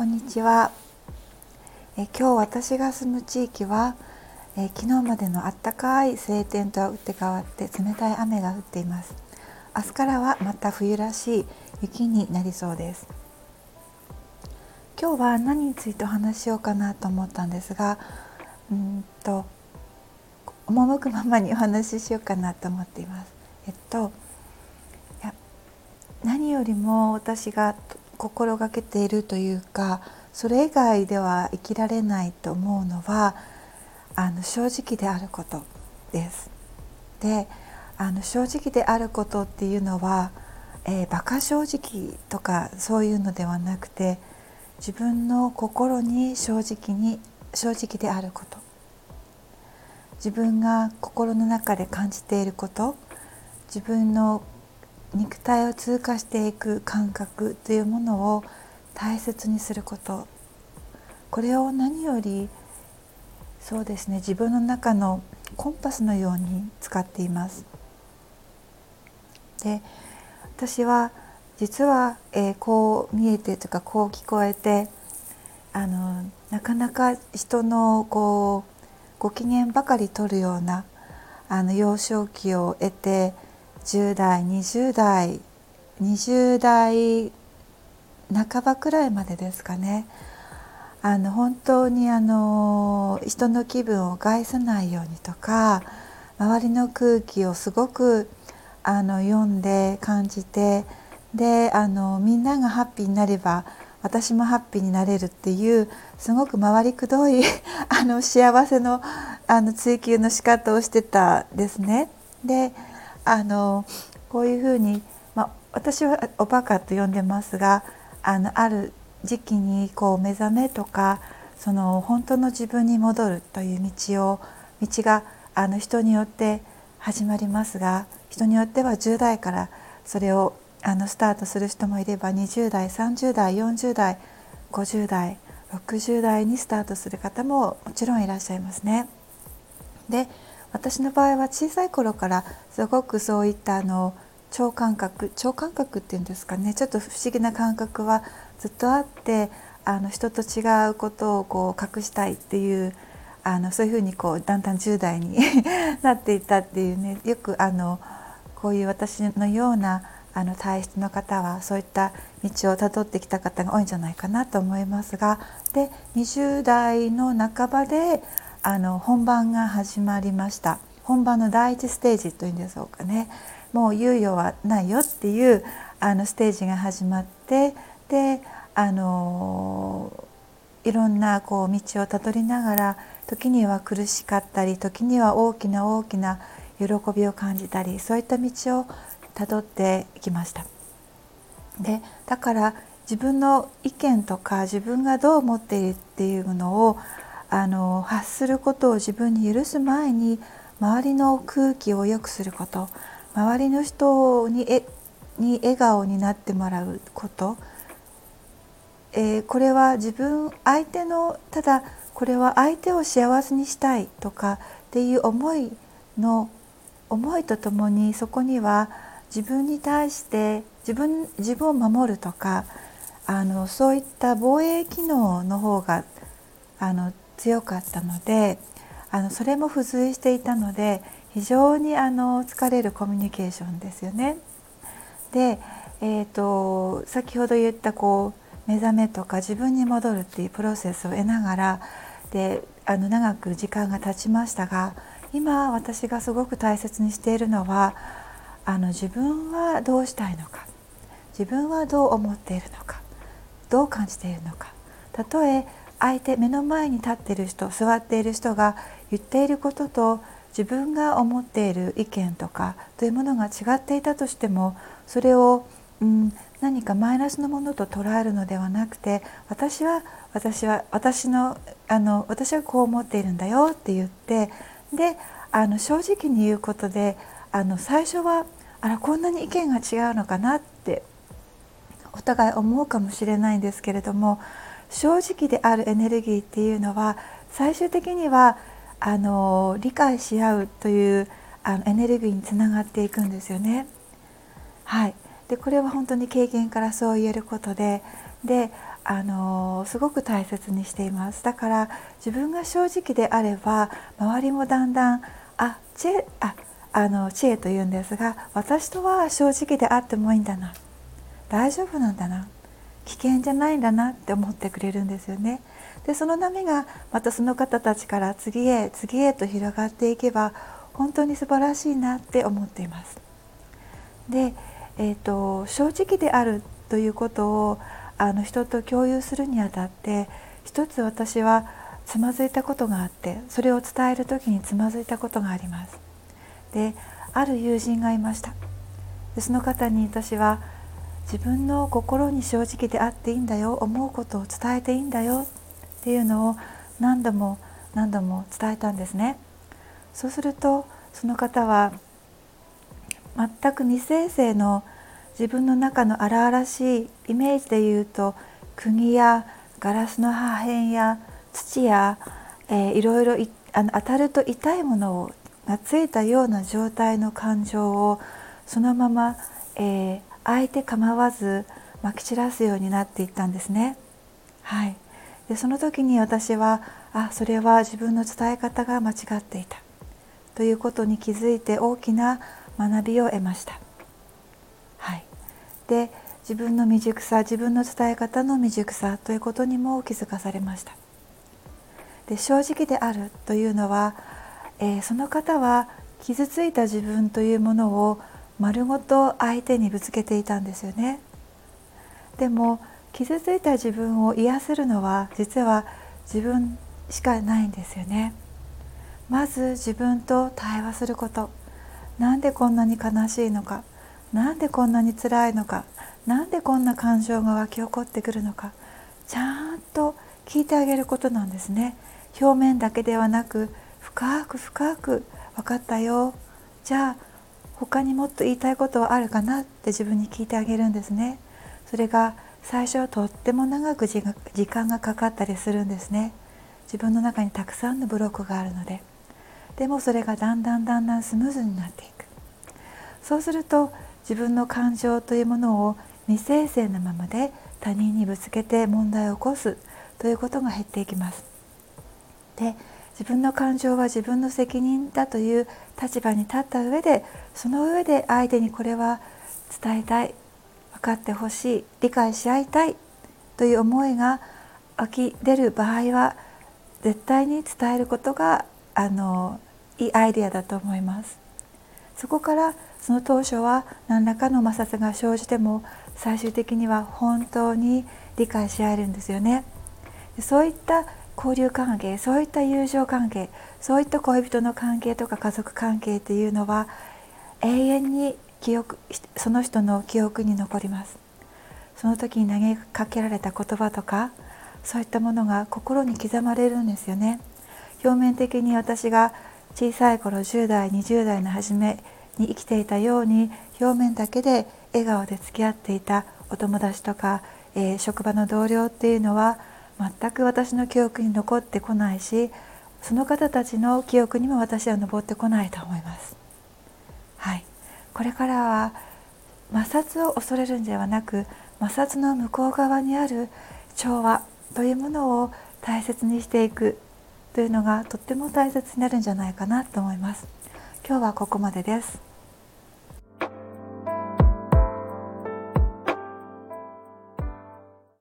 こんにちは。え今日私が住む地域はえ昨日までのあったかい晴天とは打って変わって冷たい雨が降っています。明日からはまた冬らしい雪になりそうです。今日は何についてお話ししようかなと思ったんですがうんと赴くままにお話ししようかなと思っています。えっといや何よりも私が心がけているというかそれ以外では生きられないと思うのはあの正直であることです。であの正直であることっていうのは、えー、馬鹿正直とかそういうのではなくて自分の心に正直に正直であること自分が心の中で感じていること自分の肉体を通過していく感覚というものを大切にすることこれを何よりそうですね自分の中のコンパスのように使っています。で私は実は、えー、こう見えてとかこう聞こえてあのなかなか人のこうご機嫌ばかり取るようなあの幼少期を得て10代20代20代半ばくらいまでですかねあの本当にあの人の気分を害さないようにとか周りの空気をすごくあの読んで感じてであのみんながハッピーになれば私もハッピーになれるっていうすごく回りくどい あの幸せのあの追求の仕方をしてたですね。であのこういうふうに、まあ、私はおバカと呼んでますがあのある時期にこう目覚めとかその本当の自分に戻るという道を道があの人によって始まりますが人によっては10代からそれをあのスタートする人もいれば20代30代40代50代60代にスタートする方ももちろんいらっしゃいますね。で私の場合は小さい頃からすごくそういったあの超感覚超感覚っていうんですかねちょっと不思議な感覚はずっとあってあの人と違うことをこう隠したいっていうあのそういうふうにこうだんだん10代に なっていったっていうねよくあのこういう私のようなあの体質の方はそういった道をたどってきた方が多いんじゃないかなと思いますがで20代の半ばであの本番が始まりました本番の第一ステージというんでしょうかねもう猶予はないよっていうあのステージが始まってであのいろんなこう道をたどりながら時には苦しかったり時には大きな大きな喜びを感じたりそういった道をたどっていきました。でだから自分の意見とか自分がどう思っているっていうのをあの発することを自分に許す前に周りの空気を良くすること。周りの人にえに笑顔になってもらうこと、えー、これは自分相手のただこれは相手を幸せにしたいとかっていう思いの思いとともにそこには自分に対して自分自分を守るとかあのそういった防衛機能の方があの強かったのであのそれも付随していたので非常にあの疲れるコミュニケーションですよね。で、えーと、先ほど言ったこう目覚めとか自分に戻るっていうプロセスを得ながらであの長く時間が経ちましたが今私がすごく大切にしているのはあの自分はどうしたいのか自分はどう思っているのかどう感じているのかたとえ相手目の前に立っている人座っている人が言っていることと自分が思っている意見とかというものが違っていたとしてもそれを、うん、何かマイナスのものと捉えるのではなくて私は私は私のあの私はこう思っているんだよって言ってであの正直に言うことであの最初はあらこんなに意見が違うのかなってお互い思うかもしれないんですけれども正直であるエネルギーっていうのは最終的にはあの理解し合うというあのエネルギーにつながっていくんですよね。はい、でこれは本当に経験からそう言えることでであのすごく大切にしています。だから自分が正直であれば周りもだんだんあ知恵ああの知恵というんですが私とは正直であってもいいんだな。大丈夫なんだな。危険じゃないんだなって思ってくれるんですよね。でその波がまたその方たちから次へ次へと広がっていけば本当に素晴らしいなって思っています。で、えーと、正直であるということをあの人と共有するにあたって一つ私はつまずいたことがあってそれを伝える時につまずいたことがあります。である友人がいましたでその方に私は自分の心に正直であっていいんだよ。思うことを伝えていいんだよ。っていうのを何度も何度も伝えたんですね。そうするとその方は全く未生成の自分の中の荒々しいイメージで言うと釘やガラスの破片や土や、えー、いろいろあの当たると痛いものをがついたような状態の感情をそのまま、えー、相手構わずまき散らすようになっていったんですね。はい、でその時に私はあそれは自分の伝え方が間違っていたということに気づいて大きな学びを得ました。はい、で自分の未熟さ自分の伝え方の未熟さということにも気づかされました。で正直であるというのは、えー、その方は傷ついた自分というものを丸ごと相手にぶつけていたんですよね。でも傷ついた自分を癒せるのは実は自分しかないんですよね。まず自分と対話すること。なんでこんなに悲しいのか。なんでこんなに辛いのか。なんでこんな感情が湧き起こってくるのか。ちゃんと聞いてあげることなんですね。表面だけではなく深く深く分かったよ。じゃあ他にもっと言いたいことはあるかなって自分に聞いてあげるんですね。それが最初はとっても長く時間がかかったりするんですね。自分の中にたくさんのブロックがあるので。でもそれがだんだんだんだんスムーズになっていく。そうすると自分の感情というものを未生成なままで他人にぶつけて問題を起こすということが減っていきます。で自分の感情は自分の責任だという立場に立った上でその上で相手にこれは伝えたい分かってほしい理解し合いたいという思いが湧き出る場合は絶対に伝えることがあのいいアイデアだと思います。そこからその当初は何らかの摩擦が生じても最終的には本当に理解し合えるんですよね。そういった交流関係そういった友情関係そういった恋人の関係とか家族関係っていうのは永遠に記憶その人の記憶に残ります。その時に投げかけられた言葉とかそういったものが心に刻まれるんですよね。表面的に私が小さい頃10代20代の初めに生きていたように表面だけで笑顔で付き合っていたお友達とか、えー、職場の同僚っていうのは全く私の記憶に残ってこないしその方たちの記憶にも私は上ってこないと思います。はい、これからは摩擦を恐れるんではなく摩擦の向こう側にある調和というものを大切にしていくというのがとっても大切になるんじゃないかなと思います。今日はここまでです。